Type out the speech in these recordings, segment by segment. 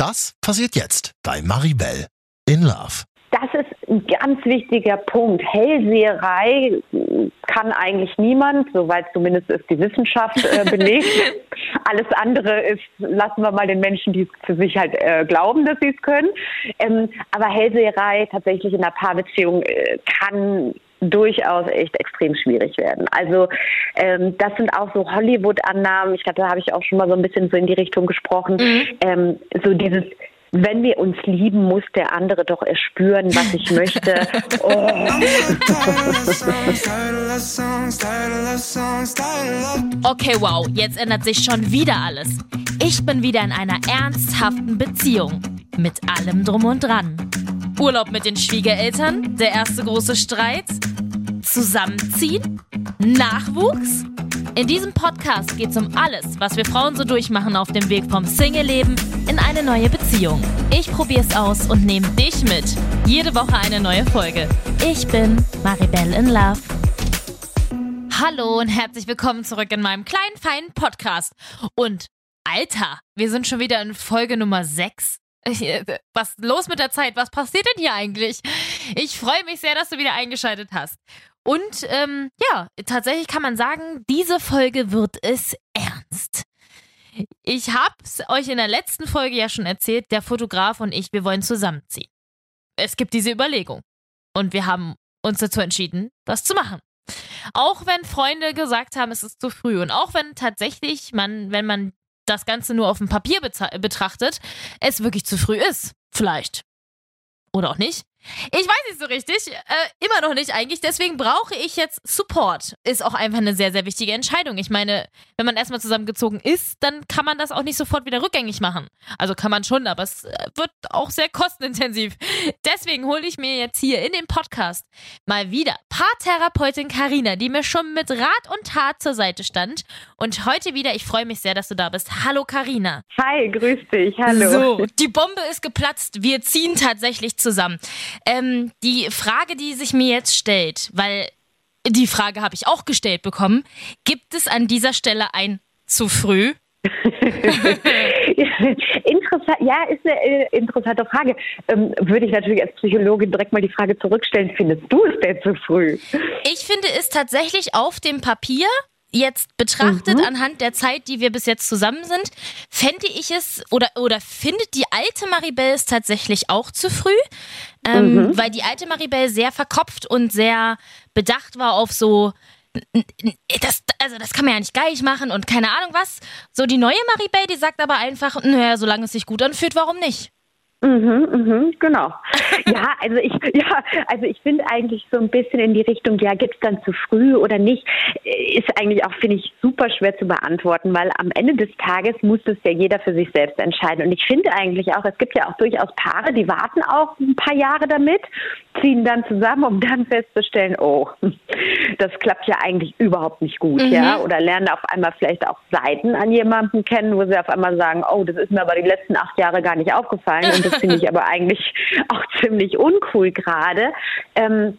Das passiert jetzt bei Maribel in Love. Das ist ein ganz wichtiger Punkt. Hellseherei kann eigentlich niemand, soweit zumindest ist die Wissenschaft äh, belegt. Alles andere ist, lassen wir mal den Menschen, die es für sich halt äh, glauben, dass sie es können. Ähm, aber Hellseherei tatsächlich in einer Paarbeziehung äh, kann durchaus echt extrem schwierig werden. Also ähm, das sind auch so Hollywood-Annahmen. Ich glaube, da habe ich auch schon mal so ein bisschen so in die Richtung gesprochen. Mhm. Ähm, so dieses wenn wir uns lieben, muss der andere doch erspüren, was ich möchte. Oh. Okay, wow, jetzt ändert sich schon wieder alles. Ich bin wieder in einer ernsthaften Beziehung. Mit allem drum und dran. Urlaub mit den Schwiegereltern, der erste große Streit, Zusammenziehen, Nachwuchs. In diesem Podcast geht es um alles, was wir Frauen so durchmachen auf dem Weg vom Single-Leben in eine neue Beziehung. Ich probiere es aus und nehme dich mit. Jede Woche eine neue Folge. Ich bin Maribel in Love. Hallo und herzlich willkommen zurück in meinem kleinen, feinen Podcast. Und Alter, wir sind schon wieder in Folge Nummer 6. Äh, was ist los mit der Zeit? Was passiert denn hier eigentlich? Ich freue mich sehr, dass du wieder eingeschaltet hast. Und ähm, ja, tatsächlich kann man sagen, diese Folge wird es ernst. Ich habe es euch in der letzten Folge ja schon erzählt, der Fotograf und ich, wir wollen zusammenziehen. Es gibt diese Überlegung. Und wir haben uns dazu entschieden, das zu machen. Auch wenn Freunde gesagt haben, es ist zu früh. Und auch wenn tatsächlich man, wenn man das Ganze nur auf dem Papier betrachtet, es wirklich zu früh ist. Vielleicht. Oder auch nicht. Ich weiß nicht so richtig, äh, immer noch nicht eigentlich. Deswegen brauche ich jetzt Support. Ist auch einfach eine sehr, sehr wichtige Entscheidung. Ich meine, wenn man erstmal zusammengezogen ist, dann kann man das auch nicht sofort wieder rückgängig machen. Also kann man schon, aber es äh, wird auch sehr kostenintensiv. Deswegen hole ich mir jetzt hier in dem Podcast mal wieder Paartherapeutin Karina, die mir schon mit Rat und Tat zur Seite stand. Und heute wieder, ich freue mich sehr, dass du da bist. Hallo Karina. Hi, grüß dich. Hallo. So, die Bombe ist geplatzt. Wir ziehen tatsächlich zusammen. Ähm, die Frage, die sich mir jetzt stellt, weil die Frage habe ich auch gestellt bekommen, gibt es an dieser Stelle ein zu früh? Interessant, ja, ist eine äh, interessante Frage. Ähm, würde ich natürlich als Psychologin direkt mal die Frage zurückstellen, findest du es denn zu früh? Ich finde es tatsächlich auf dem Papier jetzt betrachtet, mhm. anhand der Zeit, die wir bis jetzt zusammen sind, fände ich es oder, oder findet die alte Maribel es tatsächlich auch zu früh, ähm, mhm. weil die alte Maribel sehr verkopft und sehr bedacht war auf so, das, also das kann man ja nicht gleich machen und keine Ahnung was. So die neue Maribel, die sagt aber einfach, naja, solange es sich gut anfühlt, warum nicht? Mhm, mhm, genau. ja, also ich, ja, also ich finde eigentlich so ein bisschen in die Richtung, ja, gibt's dann zu früh oder nicht, ist eigentlich auch, finde ich, super schwer zu beantworten, weil am Ende des Tages muss es ja jeder für sich selbst entscheiden. Und ich finde eigentlich auch, es gibt ja auch durchaus Paare, die warten auch ein paar Jahre damit, ziehen dann zusammen, um dann festzustellen, oh, das klappt ja eigentlich überhaupt nicht gut, mhm. ja, oder lernen auf einmal vielleicht auch Seiten an jemanden kennen, wo sie auf einmal sagen, oh, das ist mir aber die letzten acht Jahre gar nicht aufgefallen das finde ich aber eigentlich auch ziemlich uncool gerade. Ähm,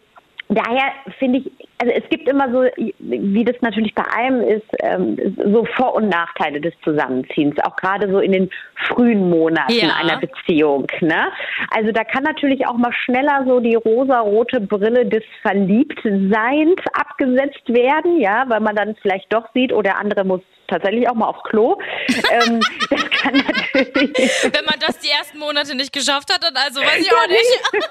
daher finde ich, also es gibt immer so, wie das natürlich bei allem ist, ähm, so Vor- und Nachteile des Zusammenziehens, auch gerade so in den frühen Monaten ja. einer Beziehung. Ne? Also da kann natürlich auch mal schneller so die rosa-rote Brille des Verliebtseins abgesetzt werden, ja, weil man dann vielleicht doch sieht, oder oh, andere muss tatsächlich auch mal aufs Klo. ähm, das kann natürlich. Wenn man das die ersten Monate nicht geschafft hat, dann also weiß ich auch nicht.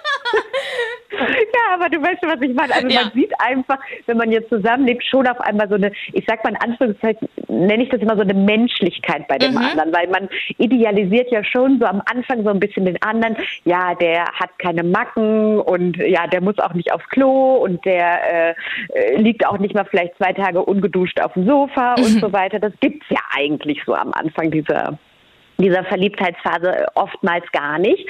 ja, aber du weißt schon, was ich meine. Also ja. man sieht einfach, wenn man jetzt zusammenlebt, schon auf einmal so eine, ich sag mal in Anführungszeichen, nenne ich das immer so eine Menschlichkeit bei dem mhm. anderen, weil man idealisiert ja schon so am Anfang so ein bisschen den anderen. Ja, der hat keine Macken und ja, der muss auch nicht aufs Klo und der äh, liegt auch nicht mal vielleicht zwei Tage ungeduscht auf dem Sofa mhm. und so weiter. Das das gibt's ja eigentlich so am Anfang dieser dieser Verliebtheitsphase oftmals gar nicht.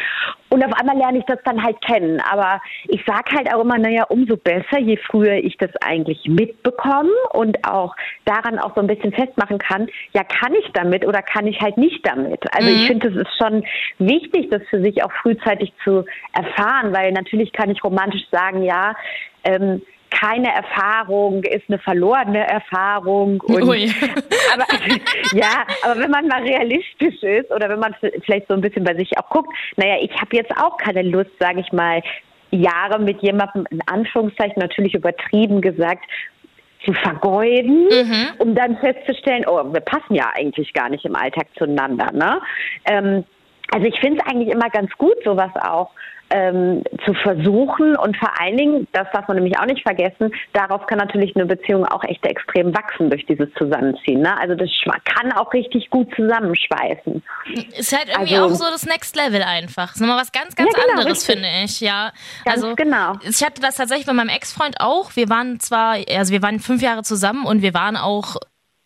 Und auf einmal lerne ich das dann halt kennen. Aber ich sage halt auch immer, naja, umso besser, je früher ich das eigentlich mitbekomme und auch daran auch so ein bisschen festmachen kann, ja, kann ich damit oder kann ich halt nicht damit. Also mhm. ich finde, es ist schon wichtig, das für sich auch frühzeitig zu erfahren, weil natürlich kann ich romantisch sagen, ja, ähm, keine Erfahrung ist eine verlorene Erfahrung. Und, Ui. aber ja, aber wenn man mal realistisch ist oder wenn man vielleicht so ein bisschen bei sich auch guckt, naja, ich habe jetzt auch keine Lust, sage ich mal, Jahre mit jemandem, in Anführungszeichen natürlich übertrieben gesagt, zu vergeuden, mhm. um dann festzustellen, oh, wir passen ja eigentlich gar nicht im Alltag zueinander. Ne? Ähm, also ich finde es eigentlich immer ganz gut, sowas auch ähm, zu versuchen und vor allen Dingen, das darf man nämlich auch nicht vergessen, darauf kann natürlich eine Beziehung auch echt extrem wachsen durch dieses Zusammenziehen. Ne? Also das kann auch richtig gut zusammenschweißen. Ist halt irgendwie also, auch so das Next Level einfach. Das ist nochmal was ganz, ganz ja, genau, anderes, richtig. finde ich. Ja, ganz also genau. Ich hatte das tatsächlich bei meinem Ex-Freund auch. Wir waren zwar, also wir waren fünf Jahre zusammen und wir waren auch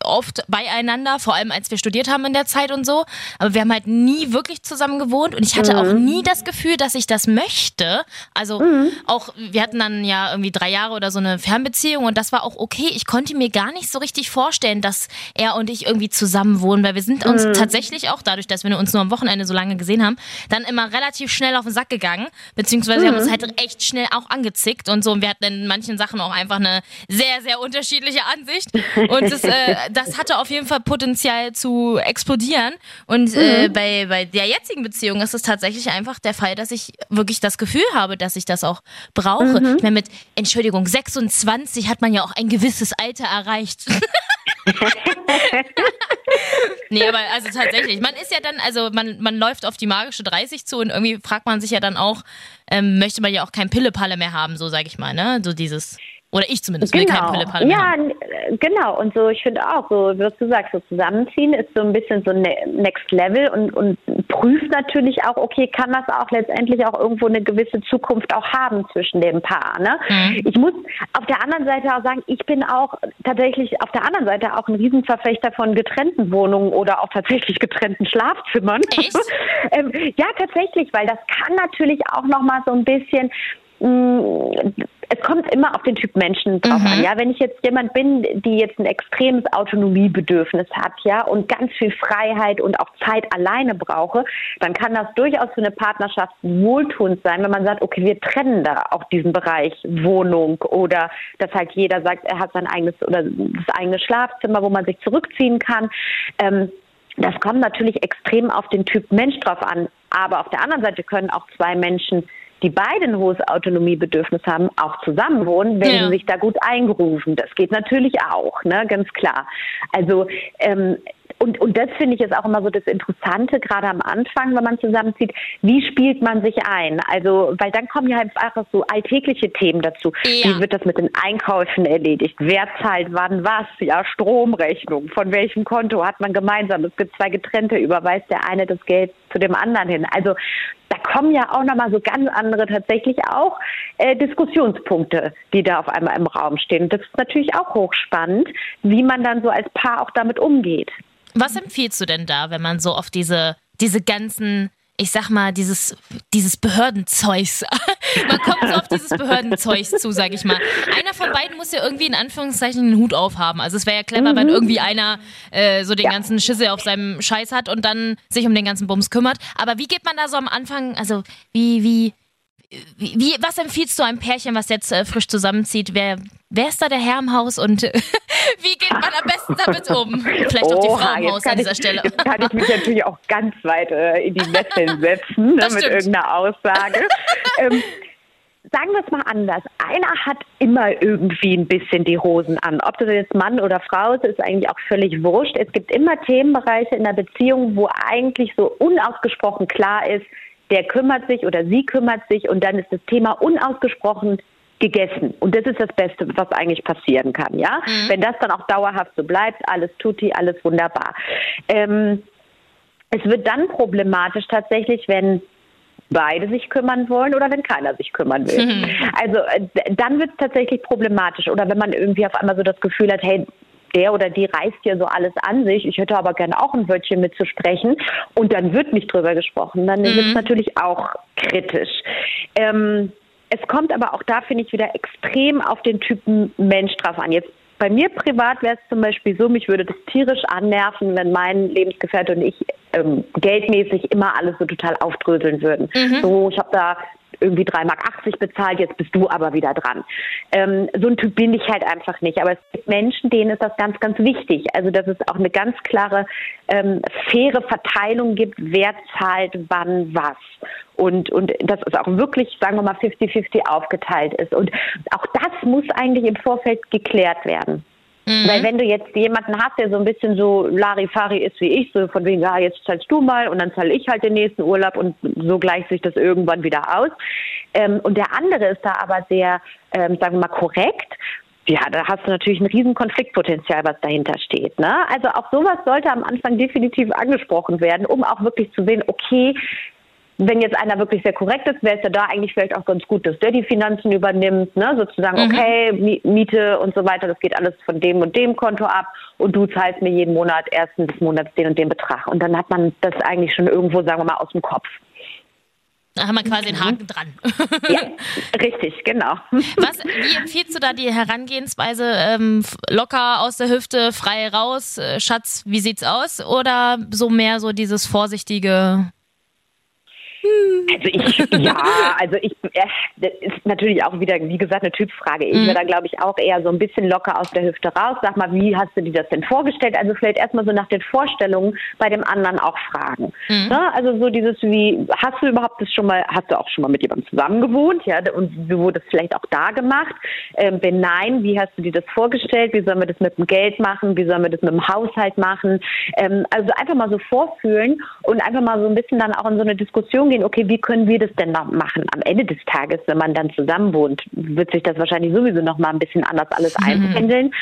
oft beieinander, vor allem als wir studiert haben in der Zeit und so. Aber wir haben halt nie wirklich zusammen gewohnt und ich hatte mhm. auch nie das Gefühl, dass ich das möchte. Also mhm. auch, wir hatten dann ja irgendwie drei Jahre oder so eine Fernbeziehung und das war auch okay. Ich konnte mir gar nicht so richtig vorstellen, dass er und ich irgendwie zusammen wohnen, weil wir sind uns mhm. tatsächlich auch dadurch, dass wir uns nur am Wochenende so lange gesehen haben, dann immer relativ schnell auf den Sack gegangen, beziehungsweise haben uns mhm. halt echt schnell auch angezickt und so. Und wir hatten in manchen Sachen auch einfach eine sehr, sehr unterschiedliche Ansicht. Und das, äh, das hatte auf jeden Fall Potenzial zu explodieren. Und äh, mhm. äh, bei, bei der jetzigen Beziehung ist es tatsächlich einfach der Fall, dass ich wirklich das Gefühl habe, dass ich das auch brauche. Mhm. Ich meine, mit, Entschuldigung, 26 hat man ja auch ein gewisses Alter erreicht. nee, aber also tatsächlich, man ist ja dann, also man, man läuft auf die magische 30 zu und irgendwie fragt man sich ja dann auch, ähm, möchte man ja auch kein Pillepalle mehr haben, so sag ich mal, ne? So dieses. Oder ich zumindest genau. kein Pille Ja, haben. genau. Und so, ich finde auch, so, wie du sagst, so zusammenziehen ist so ein bisschen so ne-, Next Level und, und prüft natürlich auch, okay, kann das auch letztendlich auch irgendwo eine gewisse Zukunft auch haben zwischen dem Paar. Ne? Mhm. Ich muss auf der anderen Seite auch sagen, ich bin auch tatsächlich auf der anderen Seite auch ein Riesenverfechter von getrennten Wohnungen oder auch tatsächlich getrennten Schlafzimmern. Echt? ähm, ja, tatsächlich, weil das kann natürlich auch nochmal so ein bisschen Mm, es kommt immer auf den Typ Menschen drauf mhm. an. Ja, wenn ich jetzt jemand bin, die jetzt ein extremes Autonomiebedürfnis hat, ja, und ganz viel Freiheit und auch Zeit alleine brauche, dann kann das durchaus für eine Partnerschaft wohltuend sein, wenn man sagt, okay, wir trennen da auch diesen Bereich Wohnung oder dass halt jeder sagt, er hat sein eigenes oder das eigene Schlafzimmer, wo man sich zurückziehen kann. Ähm, das kommt natürlich extrem auf den Typ Mensch drauf an. Aber auf der anderen Seite können auch zwei Menschen die beide ein hohes Autonomiebedürfnis haben, auch zusammenwohnen, wenn ja. sie sich da gut eingerufen. Das geht natürlich auch, ne, ganz klar. Also ähm, und, und das finde ich ist auch immer so das Interessante, gerade am Anfang, wenn man zusammenzieht, wie spielt man sich ein? Also, weil dann kommen ja einfach so alltägliche Themen dazu. Ja. Wie wird das mit den Einkäufen erledigt? Wer zahlt wann was? Ja, Stromrechnung. Von welchem Konto hat man gemeinsam? Es gibt zwei getrennte, überweist der eine das Geld zu dem anderen hin. Also, da kommen ja auch nochmal so ganz andere tatsächlich auch äh, Diskussionspunkte, die da auf einmal im Raum stehen. Und das ist natürlich auch hochspannend, wie man dann so als Paar auch damit umgeht. Was empfiehlst du denn da, wenn man so auf diese, diese ganzen ich sag mal, dieses, dieses Behördenzeugs. Man kommt so auf dieses Behördenzeugs zu, sag ich mal. Einer von beiden muss ja irgendwie in Anführungszeichen den Hut aufhaben. Also es wäre ja clever, mhm. wenn irgendwie einer äh, so den ja. ganzen Schissel auf seinem Scheiß hat und dann sich um den ganzen Bums kümmert. Aber wie geht man da so am Anfang, also wie, wie, wie, was empfiehlst du einem Pärchen, was jetzt äh, frisch zusammenzieht? Wer, wer ist da der Herr im Haus und wie geht man am besten damit um? Vielleicht auch die Frau im Haus an dieser ich, Stelle. Jetzt kann ich mich natürlich auch ganz weit äh, in die Nesseln setzen ne, mit irgendeiner Aussage. ähm, sagen wir es mal anders. Einer hat immer irgendwie ein bisschen die Hosen an. Ob das jetzt Mann oder Frau ist, ist eigentlich auch völlig wurscht. Es gibt immer Themenbereiche in der Beziehung, wo eigentlich so unausgesprochen klar ist, der kümmert sich oder sie kümmert sich und dann ist das Thema unausgesprochen gegessen. Und das ist das Beste, was eigentlich passieren kann, ja. Mhm. Wenn das dann auch dauerhaft so bleibt, alles tutti, alles wunderbar. Ähm, es wird dann problematisch tatsächlich, wenn beide sich kümmern wollen oder wenn keiner sich kümmern will. Mhm. Also äh, dann wird es tatsächlich problematisch. Oder wenn man irgendwie auf einmal so das Gefühl hat, hey, der oder die reißt ja so alles an sich. Ich hätte aber gerne auch ein Wörtchen mitzusprechen. Und dann wird nicht drüber gesprochen. Dann mhm. ist es natürlich auch kritisch. Ähm, es kommt aber auch da, finde ich, wieder extrem auf den Typen Mensch drauf an. Jetzt bei mir privat wäre es zum Beispiel so, mich würde das tierisch annerven, wenn mein Lebensgefährte und ich ähm, geldmäßig immer alles so total aufdröseln würden. Mhm. So, ich habe da irgendwie 3,80 Mark bezahlt, jetzt bist du aber wieder dran. Ähm, so ein Typ bin ich halt einfach nicht. Aber es gibt Menschen, denen ist das ganz, ganz wichtig. Also dass es auch eine ganz klare, ähm, faire Verteilung gibt, wer zahlt wann was. Und, und dass es auch wirklich, sagen wir mal, 50-50 aufgeteilt ist. Und auch das muss eigentlich im Vorfeld geklärt werden. Mhm. Weil wenn du jetzt jemanden hast, der so ein bisschen so Larifari ist wie ich, so von wegen, ja, jetzt zahlst du mal und dann zahle ich halt den nächsten Urlaub und so gleicht sich das irgendwann wieder aus. Ähm, und der andere ist da aber sehr, ähm, sagen wir mal, korrekt. Ja, da hast du natürlich ein riesen Konfliktpotenzial, was dahinter steht. Ne? Also auch sowas sollte am Anfang definitiv angesprochen werden, um auch wirklich zu sehen, okay, wenn jetzt einer wirklich sehr korrekt ist, wäre es ja da eigentlich vielleicht auch ganz gut, dass der die Finanzen übernimmt, ne? sozusagen, mhm. okay, Miete und so weiter, das geht alles von dem und dem Konto ab und du zahlst mir jeden Monat ersten des Monats den und den Betrag. Und dann hat man das eigentlich schon irgendwo, sagen wir mal, aus dem Kopf. Da haben wir quasi einen Haken dran. Ja, richtig, genau. Was, wie empfiehlst du da die Herangehensweise? Ähm, locker aus der Hüfte, frei raus, äh, Schatz, wie sieht's aus? Oder so mehr so dieses vorsichtige also ich, ja, also ich, äh, das ist natürlich auch wieder, wie gesagt, eine Typfrage. Ich mhm. wäre da, glaube ich, auch eher so ein bisschen locker aus der Hüfte raus. Sag mal, wie hast du dir das denn vorgestellt? Also vielleicht erstmal so nach den Vorstellungen bei dem anderen auch fragen. Mhm. Ja, ne? also so dieses wie, hast du überhaupt das schon mal, hast du auch schon mal mit jemandem zusammen gewohnt? Ja, und wie wurde das vielleicht auch da gemacht? Ähm, wenn nein, wie hast du dir das vorgestellt? Wie sollen wir das mit dem Geld machen? Wie sollen wir das mit dem Haushalt machen? Ähm, also einfach mal so vorfühlen und einfach mal so ein bisschen dann auch in so eine Diskussion gehen, okay, wie können wir das denn noch machen? Am Ende des Tages, wenn man dann zusammen wohnt, wird sich das wahrscheinlich sowieso noch mal ein bisschen anders alles mhm. einpendeln.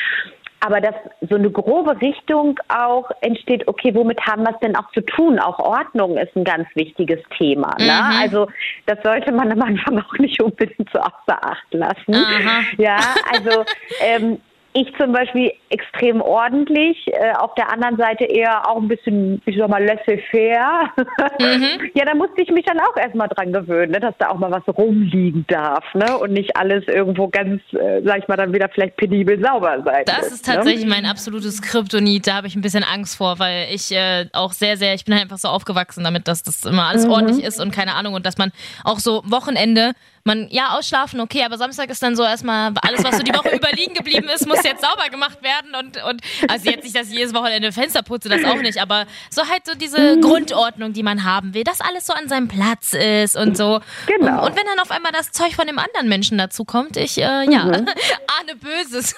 Aber dass so eine grobe Richtung auch entsteht, okay, womit haben wir es denn auch zu tun? Auch Ordnung ist ein ganz wichtiges Thema. Ne? Mhm. Also das sollte man am Anfang auch nicht unbedingt so außer Acht lassen. Aha. Ja, also ähm, ich zum Beispiel extrem ordentlich, äh, auf der anderen Seite eher auch ein bisschen, ich sag mal, laissez-faire. Mhm. ja, da musste ich mich dann auch erstmal dran gewöhnen, ne, dass da auch mal was rumliegen darf, ne? Und nicht alles irgendwo ganz, äh, sag ich mal, dann wieder vielleicht penibel sauber sein. Das ist ne? tatsächlich ne? mein absolutes Kryptonit. Da habe ich ein bisschen Angst vor, weil ich äh, auch sehr, sehr, ich bin halt einfach so aufgewachsen damit, dass das immer alles mhm. ordentlich ist und keine Ahnung und dass man auch so Wochenende man, ja, ausschlafen, okay, aber Samstag ist dann so erstmal alles, was so die Woche überliegen geblieben ist, muss jetzt sauber gemacht werden und, und also jetzt nicht, dass ich jedes Wochenende Fenster putze, das auch nicht, aber so halt so diese mhm. Grundordnung, die man haben will, dass alles so an seinem Platz ist und so. Genau. Und, und wenn dann auf einmal das Zeug von dem anderen Menschen dazu kommt, ich, äh, ja, mhm. ahne Böses.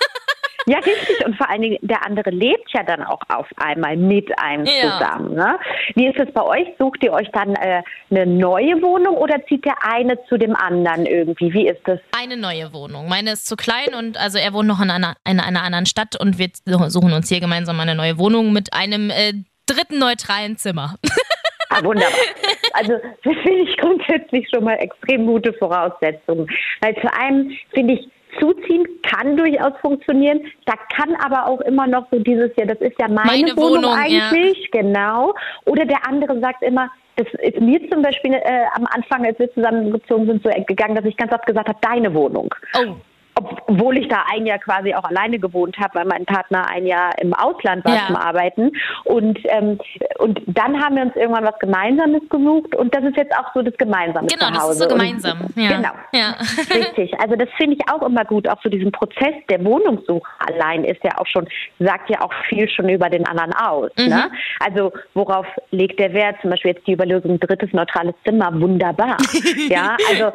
Ja, richtig. Und vor allen Dingen, der andere lebt ja dann auch auf einmal mit einem ja. zusammen. Ne? Wie ist es bei euch? Sucht ihr euch dann äh, eine neue Wohnung oder zieht der eine zu dem anderen irgendwie? Wie ist das? Eine neue Wohnung. Meine ist zu klein und also er wohnt noch in einer, in einer anderen Stadt und wir suchen uns hier gemeinsam eine neue Wohnung mit einem äh, dritten neutralen Zimmer. Ah, wunderbar. Also das finde ich grundsätzlich schon mal extrem gute Voraussetzungen. Weil zu einem finde ich, zuziehen kann durchaus funktionieren. Da kann aber auch immer noch so dieses, ja, das ist ja meine, meine Wohnung, Wohnung, eigentlich, ja. genau. Oder der andere sagt immer, das ist mir zum Beispiel äh, am Anfang, als wir zusammengezogen sind, so gegangen, dass ich ganz oft gesagt habe, deine Wohnung. Oh obwohl ich da ein Jahr quasi auch alleine gewohnt habe, weil mein Partner ein Jahr im Ausland war ja. zum Arbeiten. Und, ähm, und dann haben wir uns irgendwann was Gemeinsames gesucht und das ist jetzt auch so das gemeinsame Genau, das ist so gemeinsam. Und, ja. Genau, ja. richtig. Also das finde ich auch immer gut. Auch so diesen Prozess der Wohnungssuche allein ist ja auch schon, sagt ja auch viel schon über den anderen aus. Mhm. Ne? Also worauf legt der Wert? Zum Beispiel jetzt die Überlösung drittes neutrales Zimmer, wunderbar. ja, also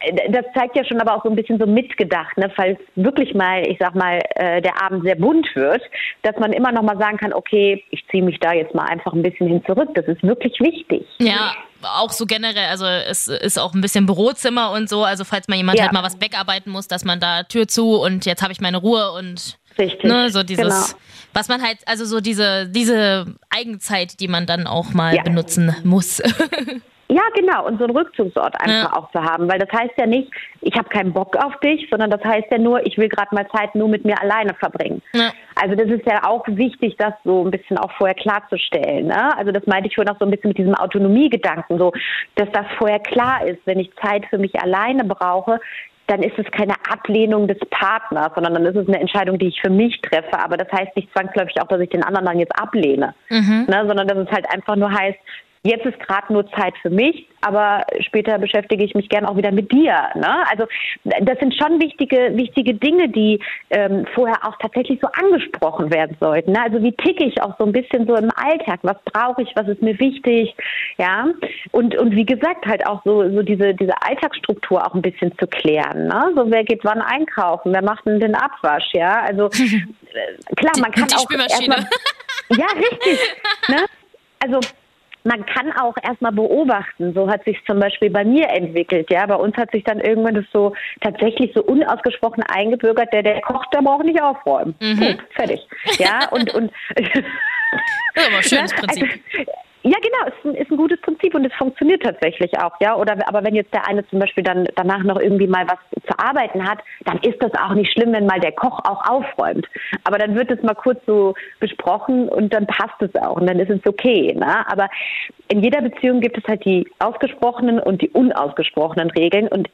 äh, das zeigt ja schon aber auch so ein bisschen so mitgedacht ne, falls wirklich mal, ich sag mal, äh, der Abend sehr bunt wird, dass man immer noch mal sagen kann, okay, ich ziehe mich da jetzt mal einfach ein bisschen hin zurück. Das ist wirklich wichtig. Ja, auch so generell, also es ist auch ein bisschen Bürozimmer und so, also falls mal jemand ja. halt mal was wegarbeiten muss, dass man da Tür zu und jetzt habe ich meine Ruhe und Richtig. Ne, so dieses, genau. was man halt, also so diese, diese Eigenzeit, die man dann auch mal ja. benutzen muss. Ja, genau. Und so einen Rückzugsort einfach ja. auch zu haben. Weil das heißt ja nicht, ich habe keinen Bock auf dich, sondern das heißt ja nur, ich will gerade mal Zeit nur mit mir alleine verbringen. Ja. Also das ist ja auch wichtig, das so ein bisschen auch vorher klarzustellen. Ne? Also das meinte ich schon auch so ein bisschen mit diesem Autonomiegedanken, so, dass das vorher klar ist, wenn ich Zeit für mich alleine brauche, dann ist es keine Ablehnung des Partners, sondern dann ist es eine Entscheidung, die ich für mich treffe. Aber das heißt nicht zwangsläufig auch, dass ich den anderen dann jetzt ablehne, mhm. ne, sondern dass es halt einfach nur heißt, jetzt ist gerade nur Zeit für mich, aber später beschäftige ich mich gern auch wieder mit dir. Ne? Also das sind schon wichtige, wichtige Dinge, die ähm, vorher auch tatsächlich so angesprochen werden sollten. Ne? Also wie ticke ich auch so ein bisschen so im Alltag? Was brauche ich? Was ist mir wichtig? Ja und und wie gesagt halt auch so so diese diese Alltagsstruktur auch ein bisschen zu klären. Ne? So wer geht wann einkaufen? Wer macht denn den Abwasch? Ja also äh, klar man kann die auch Spülmaschine. erstmal ja richtig. Ne? Also man kann auch erstmal beobachten. So hat sich zum Beispiel bei mir entwickelt. Ja, bei uns hat sich dann irgendwann das so tatsächlich so unausgesprochen eingebürgert, der der kocht, der braucht nicht aufräumen. Mhm. Gut, fertig. Ja, und und Das ist aber ein schönes Ne? Prinzip. Also, ja, genau, ist ein, ist ein gutes Prinzip und es funktioniert tatsächlich auch, ja. Oder aber wenn jetzt der eine zum Beispiel dann danach noch irgendwie mal was zu arbeiten hat, dann ist das auch nicht schlimm, wenn mal der Koch auch aufräumt. Aber dann wird es mal kurz so besprochen und dann passt es auch und dann ist es okay. Ne? Aber in jeder Beziehung gibt es halt die ausgesprochenen und die unausgesprochenen Regeln und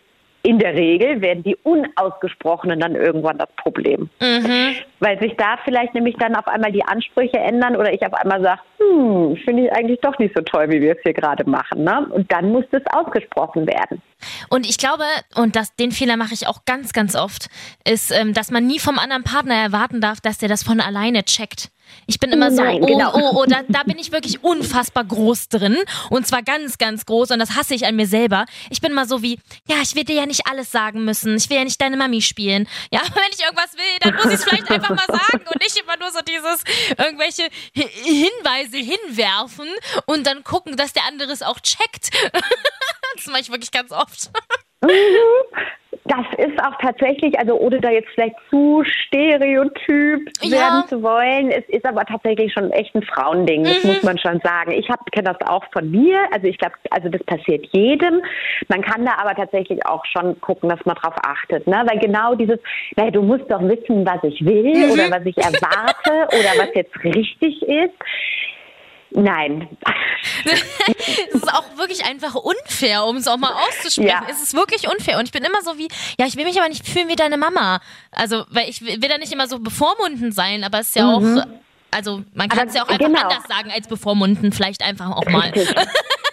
in der Regel werden die unausgesprochenen dann irgendwann das Problem. Mhm. Weil sich da vielleicht nämlich dann auf einmal die Ansprüche ändern oder ich auf einmal sage, hm, finde ich eigentlich doch nicht so toll, wie wir es hier gerade machen. Ne? Und dann muss das ausgesprochen werden. Und ich glaube, und das, den Fehler mache ich auch ganz, ganz oft, ist, ähm, dass man nie vom anderen Partner erwarten darf, dass der das von alleine checkt. Ich bin immer so, Nein, oh, genau. oh, oh, da, da bin ich wirklich unfassbar groß drin. Und zwar ganz, ganz groß. Und das hasse ich an mir selber. Ich bin immer so wie, ja, ich will dir ja nicht alles sagen müssen. Ich will ja nicht deine Mami spielen. Ja, wenn ich irgendwas will, dann muss ich es vielleicht einfach mal sagen und nicht immer nur so dieses irgendwelche Hi- Hinweise hinwerfen und dann gucken, dass der andere es auch checkt. das mache ich wirklich ganz oft. Das ist auch tatsächlich, also ohne da jetzt vielleicht zu stereotyp Ja. werden zu wollen, es ist aber tatsächlich schon echt ein Frauending, das Mhm. muss man schon sagen. Ich kenne das auch von mir, also ich glaube, also das passiert jedem. Man kann da aber tatsächlich auch schon gucken, dass man drauf achtet, ne? Weil genau dieses, naja, du musst doch wissen, was ich will Mhm. oder was ich erwarte oder was jetzt richtig ist. Nein. Es ist auch wirklich einfach unfair, um es auch mal auszusprechen. Ja. Es ist wirklich unfair. Und ich bin immer so wie, ja, ich will mich aber nicht fühlen wie deine Mama. Also, weil ich will da nicht immer so bevormundend sein, aber es ist ja auch, also man kann Mhm. Es ja auch einfach genau. anders sagen als bevormundend, vielleicht einfach auch mal.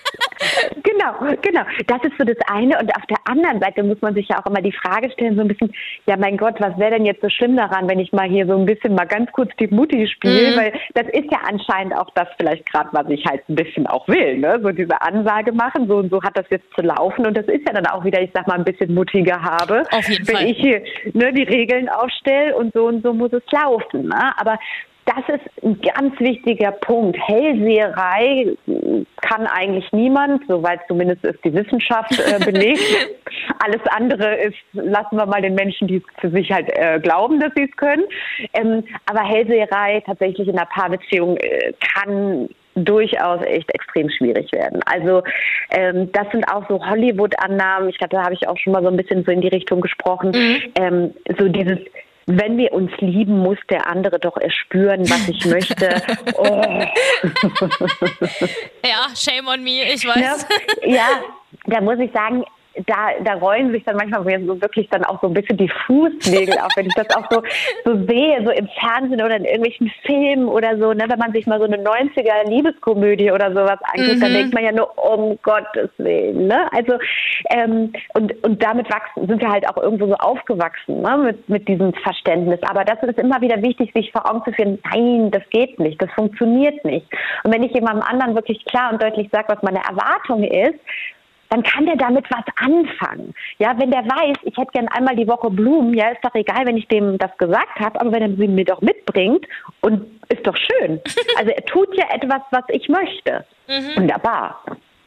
Genau, genau. Das ist so das eine. Und auf der anderen Seite muss man sich ja auch immer die Frage stellen, so ein bisschen, ja mein Gott, was wäre denn jetzt so schlimm daran, wenn ich mal hier so ein bisschen mal ganz kurz die Mutti spiele? Mhm. Weil das ist ja anscheinend auch das vielleicht gerade, was ich halt ein bisschen auch will, ne? So diese Ansage machen, so und so hat das jetzt zu laufen. Und das ist ja dann auch wieder, ich sag mal, ein bisschen muttiger habe. Auf jeden wenn Fall. ich hier ne, die Regeln aufstelle und so und so muss es laufen. Ne? Aber das ist ein ganz wichtiger Punkt. Hellseherei kann eigentlich niemand, soweit zumindest ist die Wissenschaft äh, belegt. Alles andere ist, lassen wir mal den Menschen, die es für sich halt äh, glauben, dass sie es können. Ähm, aber Hellseherei tatsächlich in einer Paarbeziehung äh, kann durchaus echt extrem schwierig werden. Also ähm, das sind auch so Hollywood-Annahmen. Ich glaube, da habe ich auch schon mal so ein bisschen so in die Richtung gesprochen. Ähm, so dieses wenn wir uns lieben, muss der andere doch erspüren, was ich möchte. Oh. Ja, shame on me, ich weiß. Ja, da muss ich sagen, da, da rollen sich dann manchmal mir so wirklich dann auch so ein bisschen die Fußnägel auf, wenn ich das auch so, so sehe, so im Fernsehen oder in irgendwelchen Filmen oder so, ne, wenn man sich mal so eine 90er Liebeskomödie oder sowas anguckt, dann denkt man ja nur, um Gottes Willen, ne? Also, ähm, und, und damit wachsen, sind wir halt auch irgendwo so aufgewachsen, ne, mit, mit diesem Verständnis. Aber das ist immer wieder wichtig, sich vor Augen zu führen, nein, das geht nicht, das funktioniert nicht. Und wenn ich jemandem anderen wirklich klar und deutlich sage, was meine Erwartung ist, dann kann der damit was anfangen. Ja, wenn der weiß, ich hätte gern einmal die Woche Blumen, ja, ist doch egal, wenn ich dem das gesagt habe, aber wenn er sie mir doch mitbringt und ist doch schön. Also er tut ja etwas, was ich möchte. Wunderbar.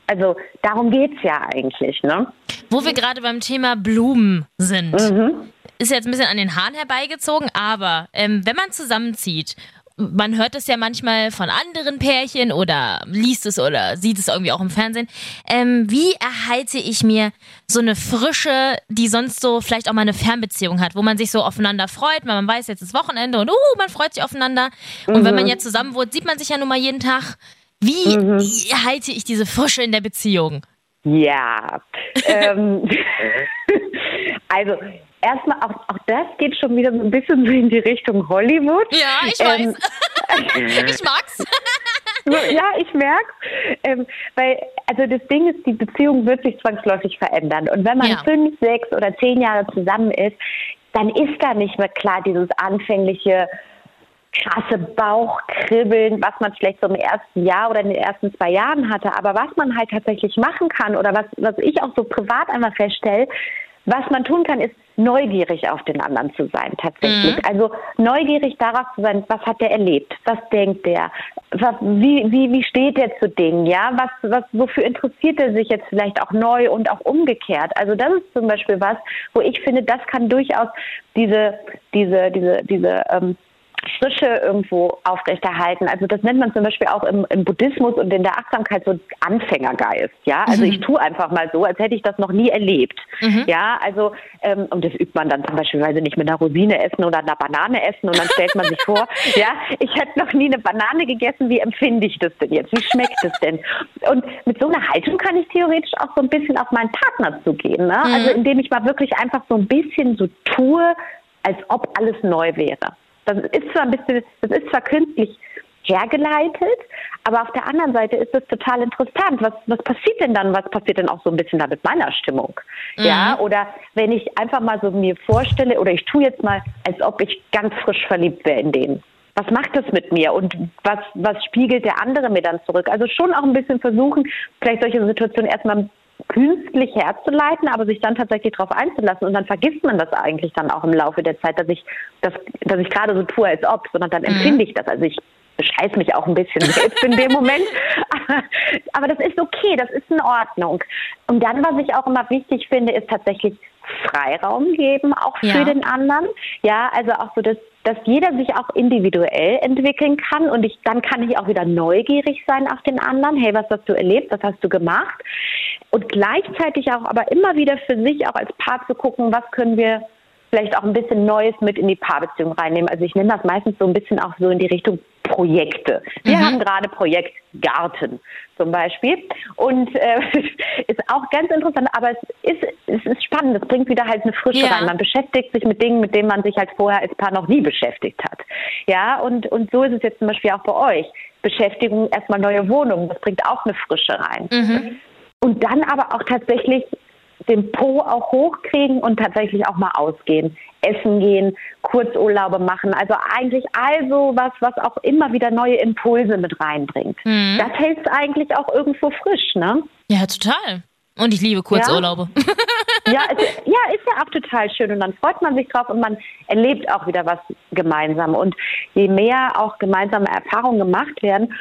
Also darum geht's ja eigentlich, ne? Wo wir gerade beim Thema Blumen sind. Mhm. Ist jetzt ein bisschen an den Haaren herbeigezogen, aber ähm, wenn man zusammenzieht, man hört es ja manchmal von anderen Pärchen oder liest es oder sieht es irgendwie auch im Fernsehen. Ähm, wie erhalte ich mir so eine Frische, die sonst so vielleicht auch mal eine Fernbeziehung hat, wo man sich so aufeinander freut, weil man weiß, jetzt ist Wochenende und uh, man freut sich aufeinander. Und wenn man jetzt zusammen wohnt, sieht man sich ja nun mal jeden Tag. Wie erhalte ich diese Frische in der Beziehung? Ja. ähm, also erstmal, auch, auch das geht schon wieder so ein bisschen so in die Richtung Hollywood. Ja, ich Ähm, weiß. ich mag's. ja, ich merke ähm, weil also das Ding ist, die Beziehung wird sich zwangsläufig verändern. Und wenn man ja. fünf, sechs oder zehn Jahre zusammen ist, dann ist da nicht mehr klar dieses anfängliche krasse Bauchkribbeln, was man vielleicht so im ersten Jahr oder in den ersten zwei Jahren hatte. Aber was man halt tatsächlich machen kann oder was, was ich auch so privat einmal feststelle, was man tun kann, ist neugierig auf den anderen zu sein, tatsächlich. Mhm. Also neugierig darauf zu sein, was hat der erlebt, was denkt der, was, wie, wie, wie steht er zu Dingen, ja, was, was, wofür interessiert er sich jetzt vielleicht auch neu und auch umgekehrt. Also das ist zum Beispiel was, wo ich finde, das kann durchaus diese, diese, diese, diese ähm, Frische irgendwo aufrechterhalten. Also das nennt man zum Beispiel auch im, im Buddhismus und in der Achtsamkeit so Anfängergeist. Ja, also mhm. ich tue einfach mal so, als hätte ich das noch nie erlebt. Mhm. Ja, also ähm, und das übt man dann zum Beispiel, weil sie nicht mit einer Rosine essen oder einer Banane essen und dann stellt man sich vor, ja, ich hätte noch nie eine Banane gegessen. Wie empfinde ich das denn jetzt? Wie schmeckt es denn? Und mit so einer Haltung kann ich theoretisch auch so ein bisschen auf meinen Partner zugehen. Ne? Mhm. Also indem ich mal wirklich einfach so ein bisschen so tue, als ob alles neu wäre. Das ist zwar ein bisschen, das ist zwar künstlich hergeleitet, aber auf der anderen Seite ist es total interessant. Was, was passiert denn dann? Was passiert denn auch so ein bisschen da mit meiner Stimmung? Mhm. Ja, oder wenn ich einfach mal so mir vorstelle, oder ich tue jetzt mal, als ob ich ganz frisch verliebt wäre in den. Was macht das mit mir und was, was spiegelt der andere mir dann zurück? Also schon auch ein bisschen versuchen, vielleicht solche Situationen erstmal künstlich herzuleiten, aber sich dann tatsächlich darauf einzulassen und dann vergisst man das eigentlich dann auch im Laufe der Zeit, dass ich, dass, dass ich gerade so tue, als ob, sondern dann mhm. empfinde ich das. Also ich bescheiß mich auch ein bisschen selbst in dem Moment. Aber, aber das ist okay, das ist in Ordnung. Und dann, was ich auch immer wichtig finde, ist tatsächlich Freiraum geben, auch für ja. den anderen. Ja, also auch so, dass, dass jeder sich auch individuell entwickeln kann und ich, dann kann ich auch wieder neugierig sein auf den anderen. Hey, was hast du erlebt? Was hast du gemacht? Und gleichzeitig auch aber immer wieder für sich auch als Paar zu gucken, was können wir vielleicht auch ein bisschen Neues mit in die Paarbeziehung reinnehmen. Also ich nenne das meistens so ein bisschen auch so in die Richtung Projekte. Wir mhm. haben gerade Projekt Garten zum Beispiel und äh, ist auch ganz interessant, aber es ist, es ist spannend, es bringt wieder halt eine Frische ja. rein. Man beschäftigt sich mit Dingen, mit denen man sich halt vorher als Paar noch nie beschäftigt hat. Ja, und, und so ist es jetzt zum Beispiel auch bei euch. Beschäftigung, erstmal neue Wohnungen, das bringt auch eine Frische rein. Mhm. Und dann aber auch tatsächlich den Po auch hochkriegen und tatsächlich auch mal ausgehen, essen gehen, Kurzurlaube machen. Also eigentlich also was, was auch immer wieder neue Impulse mit reinbringt. Mhm. Das hält es eigentlich auch irgendwo frisch, ne? Ja, total. Und ich liebe Kurzurlaube. Ja, ja, es, ja, ist ja auch total schön und dann freut man sich drauf und man erlebt auch wieder was gemeinsam. Und je mehr auch gemeinsame Erfahrungen gemacht werden,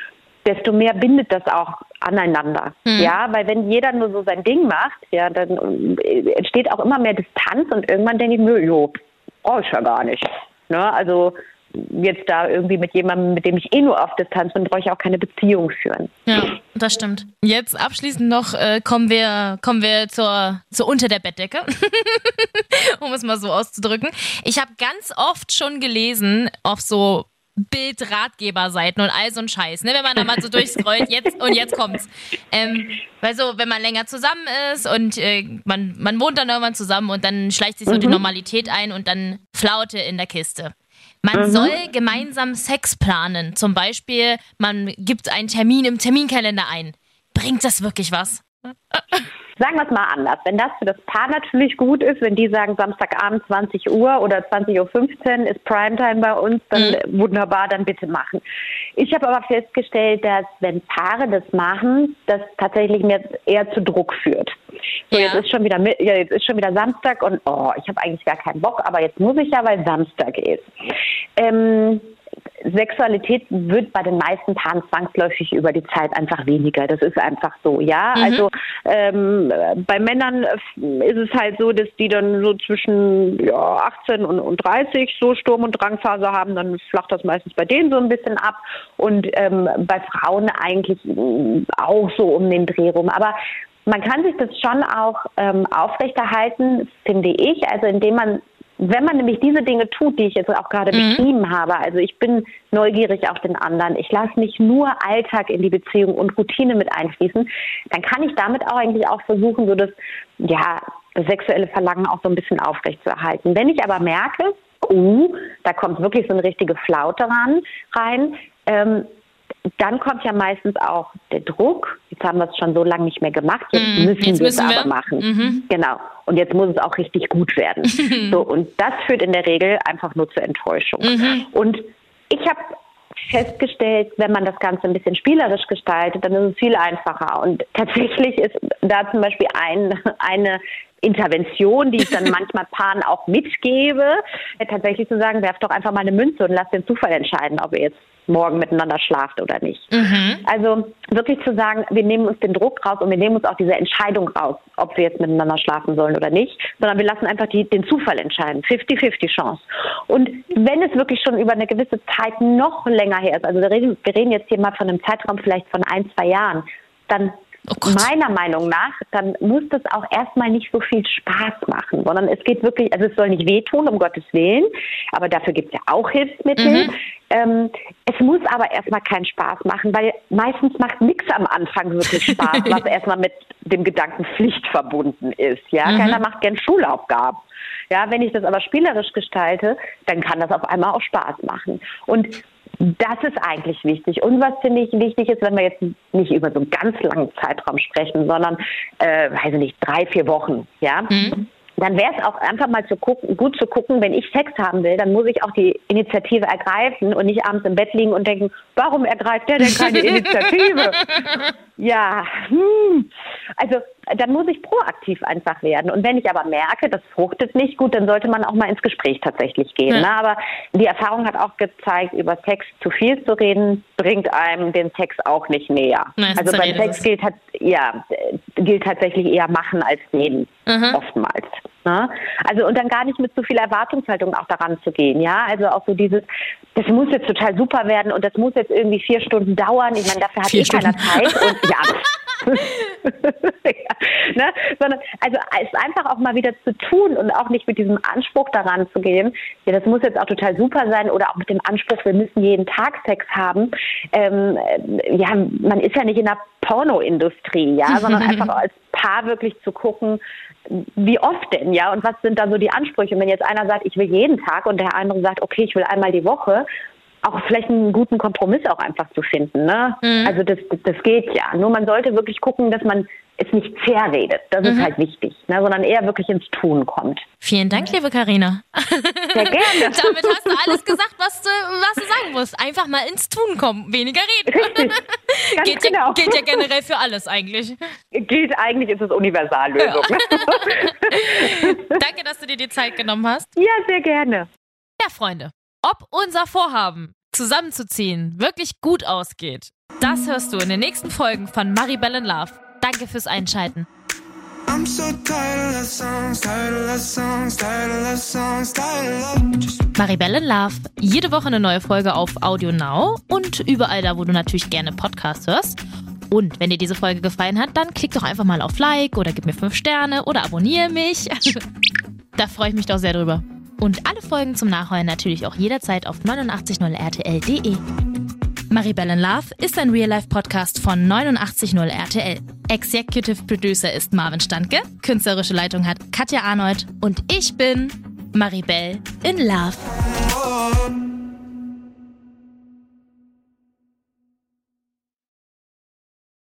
desto mehr bindet das auch aneinander. Mhm. Ja, weil wenn jeder nur so sein Ding macht, ja, dann äh, entsteht auch immer mehr Distanz und irgendwann denke ich mir, jo, brauche ich ja gar nicht. Ne? Also jetzt da irgendwie mit jemandem, mit dem ich eh nur auf Distanz bin, brauche ich auch keine Beziehung führen. Ja, das stimmt. Jetzt abschließend noch äh, kommen wir kommen wir zur zur unter der Bettdecke, um es mal so auszudrücken. Ich habe ganz oft schon gelesen auf so Bildratgeberseiten und all so ein Scheiß, ne? Wenn man da mal so durchscrollt, jetzt und jetzt kommt's. Ähm, weil so, wenn man länger zusammen ist und äh, man, man wohnt dann irgendwann zusammen und dann schleicht sich so mhm. die Normalität ein und dann Flaute in der Kiste. Man mhm. soll gemeinsam Sex planen. Zum Beispiel, man gibt einen Termin im Terminkalender ein. Bringt das wirklich was? Sagen wir es mal anders. Wenn das für das Paar natürlich gut ist, wenn die sagen, Samstagabend 20 Uhr oder 20.15 Uhr ist Primetime bei uns, dann mhm. wunderbar, dann bitte machen. Ich habe aber festgestellt, dass wenn Paare das machen, das tatsächlich mir eher zu Druck führt. So, ja. jetzt ist schon wieder ja, jetzt ist schon wieder Samstag und oh, ich habe eigentlich gar keinen Bock, aber jetzt muss ich ja, weil Samstag ist. Ähm, Sexualität wird bei den meisten Paaren zwangsläufig über die Zeit einfach weniger. Das ist einfach so, ja. Mhm. Also ähm, bei Männern ist es halt so, dass die dann so zwischen ja, 18 und, und 30 so Sturm- und Drangphase haben. Dann flacht das meistens bei denen so ein bisschen ab und ähm, bei Frauen eigentlich auch so um den Dreh rum. Aber man kann sich das schon auch ähm, aufrechterhalten, finde ich, also indem man wenn man nämlich diese Dinge tut, die ich jetzt auch gerade mhm. beschrieben habe, also ich bin neugierig auf den anderen, ich lasse nicht nur Alltag in die Beziehung und Routine mit einfließen, dann kann ich damit auch eigentlich auch versuchen, so das, ja, das sexuelle Verlangen auch so ein bisschen aufrechtzuerhalten. Wenn ich aber merke, uh, da kommt wirklich so eine richtige Flaute ran, rein, ähm, dann kommt ja meistens auch der Druck. Jetzt haben wir es schon so lange nicht mehr gemacht. Jetzt mm, müssen wir es aber machen. Mhm. Genau. Und jetzt muss es auch richtig gut werden. so, und das führt in der Regel einfach nur zur Enttäuschung. Mhm. Und ich habe festgestellt, wenn man das Ganze ein bisschen spielerisch gestaltet, dann ist es viel einfacher. Und tatsächlich ist da zum Beispiel ein, eine Intervention, die ich dann manchmal Paaren auch mitgebe, tatsächlich zu sagen, werft doch einfach mal eine Münze und lasst den Zufall entscheiden, ob ihr jetzt morgen miteinander schlaft oder nicht. Mhm. Also wirklich zu sagen, wir nehmen uns den Druck raus und wir nehmen uns auch diese Entscheidung raus, ob wir jetzt miteinander schlafen sollen oder nicht, sondern wir lassen einfach die, den Zufall entscheiden. 50-50 Chance. Und wenn es wirklich schon über eine gewisse Zeit noch länger her ist, also wir reden, wir reden jetzt hier mal von einem Zeitraum vielleicht von ein, zwei Jahren, dann Oh meiner Meinung nach, dann muss das auch erstmal nicht so viel Spaß machen, sondern es geht wirklich, also es soll nicht wehtun, um Gottes Willen, aber dafür gibt es ja auch Hilfsmittel. Mhm. Ähm, es muss aber erstmal keinen Spaß machen, weil meistens macht nichts am Anfang wirklich Spaß, was erstmal mit dem Gedanken Pflicht verbunden ist. Ja, mhm. keiner macht gern Schulaufgaben. Ja, wenn ich das aber spielerisch gestalte, dann kann das auf einmal auch Spaß machen. Und das ist eigentlich wichtig. Und was finde ich wichtig ist, wenn wir jetzt nicht über so einen ganz langen Zeitraum sprechen, sondern, äh, weiß ich nicht, drei, vier Wochen, ja. Mhm dann wäre es auch einfach mal zu gucken, gut zu gucken, wenn ich Sex haben will, dann muss ich auch die Initiative ergreifen und nicht abends im Bett liegen und denken, warum ergreift der denn keine Initiative? ja, hm. also dann muss ich proaktiv einfach werden. Und wenn ich aber merke, das fruchtet nicht gut, dann sollte man auch mal ins Gespräch tatsächlich gehen. Ja. Ne? Aber die Erfahrung hat auch gezeigt, über Sex zu viel zu reden, bringt einem den Sex auch nicht näher. Nein, also beim Sex gilt, ja, gilt tatsächlich eher machen als reden, mhm. oftmals. Ne? Also und dann gar nicht mit so viel Erwartungshaltung auch daran zu gehen, ja. Also auch so dieses, das muss jetzt total super werden und das muss jetzt irgendwie vier Stunden dauern. Ich meine, dafür hat eh keiner Zeit und ja. ja, ne? Sondern also es einfach auch mal wieder zu tun und auch nicht mit diesem Anspruch daran zu gehen, ja, das muss jetzt auch total super sein oder auch mit dem Anspruch, wir müssen jeden Tag Sex haben. Ähm, ja, man ist ja nicht in der Pornoindustrie, ja, sondern einfach als Paar wirklich zu gucken, wie oft denn, ja, und was sind da so die Ansprüche? Und wenn jetzt einer sagt, ich will jeden Tag und der andere sagt, okay, ich will einmal die Woche, auch vielleicht einen guten Kompromiss auch einfach zu finden. Ne? Mhm. Also das, das geht ja. Nur man sollte wirklich gucken, dass man es nicht zerredet. Das mhm. ist halt wichtig, ne? sondern eher wirklich ins Tun kommt. Vielen Dank, liebe Karina. Sehr gerne. Damit hast du alles gesagt, was du, was du sagen musst. Einfach mal ins Tun kommen, weniger reden. Geht, genau. ja, geht ja generell für alles eigentlich. Gilt eigentlich, ist es Universallösung. Ja. Danke, dass du dir die Zeit genommen hast. Ja, sehr gerne. Ja, Freunde, ob unser Vorhaben zusammenzuziehen wirklich gut ausgeht, das hörst du in den nächsten Folgen von Maribel in Love. Danke fürs Einschalten. Maribel in Love. Jede Woche eine neue Folge auf Audio Now und überall da, wo du natürlich gerne Podcasts hörst. Und wenn dir diese Folge gefallen hat, dann klick doch einfach mal auf Like oder gib mir 5 Sterne oder abonniere mich. da freue ich mich doch sehr drüber. Und alle Folgen zum Nachholen natürlich auch jederzeit auf 890rtl.de. Maribel in Love ist ein Real-Life-Podcast von 890 RTL. Executive Producer ist Marvin Standke, künstlerische Leitung hat Katja Arnold und ich bin Maribel in Love.